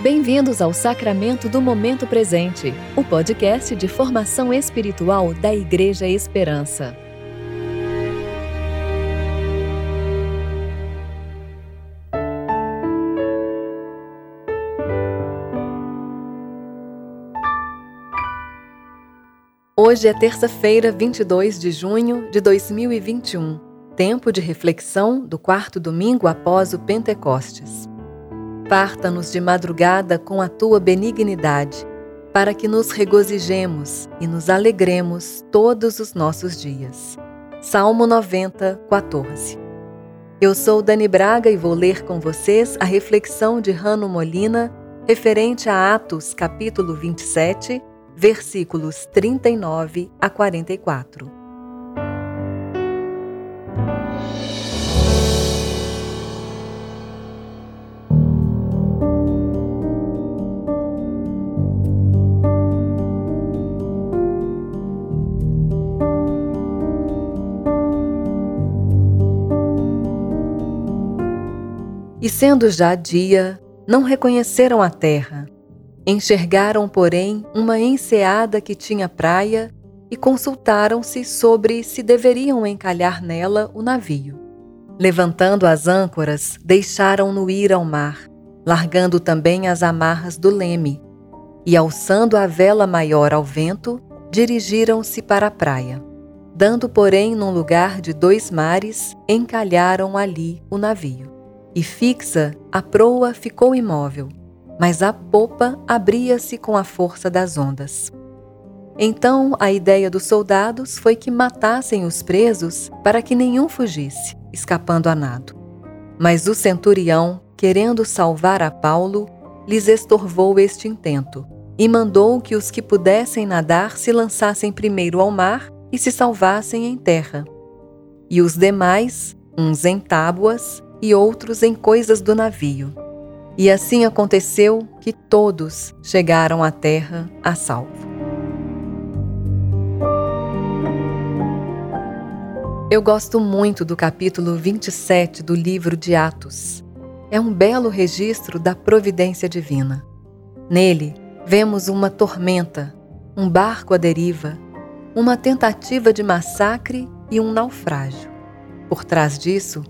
Bem-vindos ao Sacramento do Momento Presente, o podcast de formação espiritual da Igreja Esperança. Hoje é terça-feira, 22 de junho de 2021, tempo de reflexão do quarto domingo após o Pentecostes. Parta-nos de madrugada com a tua benignidade, para que nos regozijemos e nos alegremos todos os nossos dias. Salmo 90, 14. Eu sou Dani Braga e vou ler com vocês a reflexão de Rano Molina referente a Atos, capítulo 27, versículos 39 a 44. E sendo já dia, não reconheceram a terra. Enxergaram, porém, uma enseada que tinha praia e consultaram-se sobre se deveriam encalhar nela o navio. Levantando as âncoras, deixaram-no ir ao mar, largando também as amarras do leme, e alçando a vela maior ao vento, dirigiram-se para a praia. Dando, porém, num lugar de dois mares, encalharam ali o navio e fixa, a proa ficou imóvel, mas a popa abria-se com a força das ondas. Então a ideia dos soldados foi que matassem os presos para que nenhum fugisse, escapando a nado. Mas o centurião, querendo salvar a Paulo, lhes estorvou este intento e mandou que os que pudessem nadar se lançassem primeiro ao mar e se salvassem em terra. E os demais, uns em tábuas e outros em coisas do navio. E assim aconteceu que todos chegaram à terra a salvo. Eu gosto muito do capítulo 27 do livro de Atos. É um belo registro da providência divina. Nele, vemos uma tormenta, um barco à deriva, uma tentativa de massacre e um naufrágio. Por trás disso,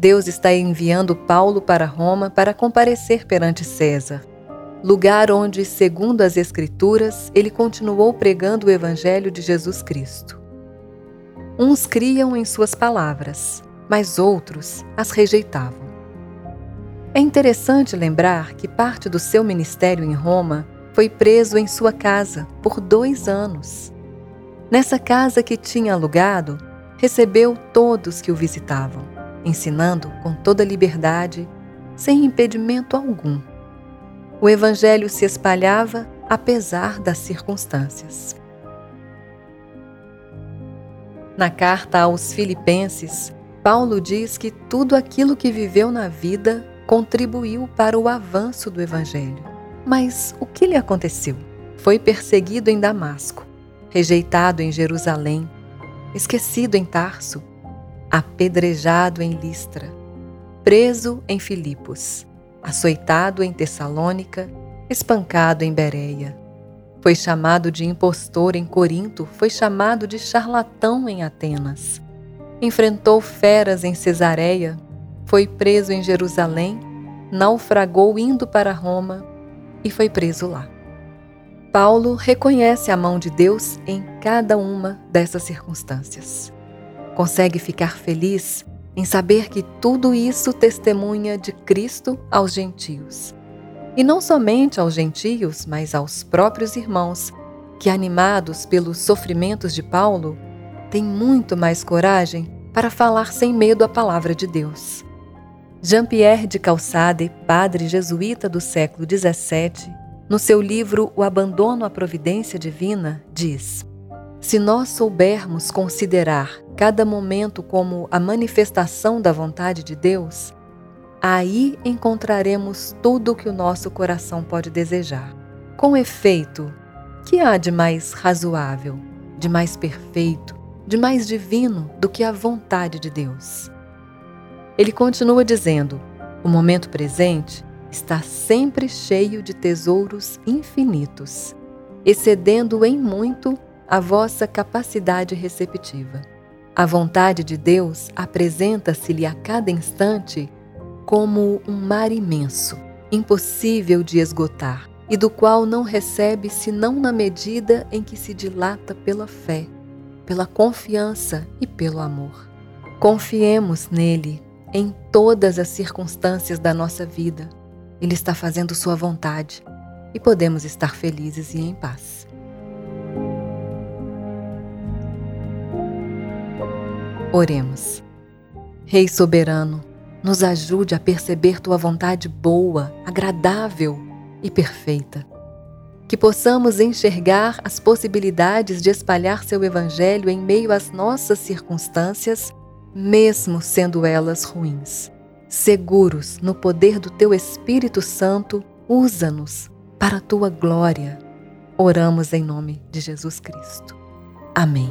Deus está enviando Paulo para Roma para comparecer perante César, lugar onde, segundo as Escrituras, ele continuou pregando o Evangelho de Jesus Cristo. Uns criam em suas palavras, mas outros as rejeitavam. É interessante lembrar que parte do seu ministério em Roma foi preso em sua casa por dois anos. Nessa casa que tinha alugado, recebeu todos que o visitavam ensinando com toda liberdade, sem impedimento algum. O Evangelho se espalhava apesar das circunstâncias. Na carta aos Filipenses, Paulo diz que tudo aquilo que viveu na vida contribuiu para o avanço do Evangelho. Mas o que lhe aconteceu? Foi perseguido em Damasco, rejeitado em Jerusalém, esquecido em Tarso, apedrejado em Listra, preso em Filipos, açoitado em Tessalônica, espancado em Bereia. Foi chamado de impostor em Corinto, foi chamado de charlatão em Atenas. Enfrentou feras em Cesareia, foi preso em Jerusalém, naufragou indo para Roma e foi preso lá. Paulo reconhece a mão de Deus em cada uma dessas circunstâncias consegue ficar feliz em saber que tudo isso testemunha de Cristo aos gentios. E não somente aos gentios, mas aos próprios irmãos, que, animados pelos sofrimentos de Paulo, têm muito mais coragem para falar sem medo a palavra de Deus. Jean-Pierre de Calçade, padre jesuíta do século XVII, no seu livro O Abandono à Providência Divina, diz: Se nós soubermos considerar cada momento como a manifestação da vontade de Deus, aí encontraremos tudo o que o nosso coração pode desejar. Com efeito, que há de mais razoável, de mais perfeito, de mais divino do que a vontade de Deus? Ele continua dizendo: o momento presente está sempre cheio de tesouros infinitos, excedendo em muito a vossa capacidade receptiva. A vontade de Deus apresenta-se-lhe a cada instante como um mar imenso, impossível de esgotar, e do qual não recebe senão na medida em que se dilata pela fé, pela confiança e pelo amor. Confiemos nele em todas as circunstâncias da nossa vida. Ele está fazendo Sua vontade e podemos estar felizes e em paz. Oremos. Rei soberano, nos ajude a perceber Tua vontade boa, agradável e perfeita. Que possamos enxergar as possibilidades de espalhar Seu Evangelho em meio às nossas circunstâncias mesmo sendo elas ruins. Seguros no poder do Teu Espírito Santo, usa-nos para a Tua glória. Oramos em nome de Jesus Cristo. Amém.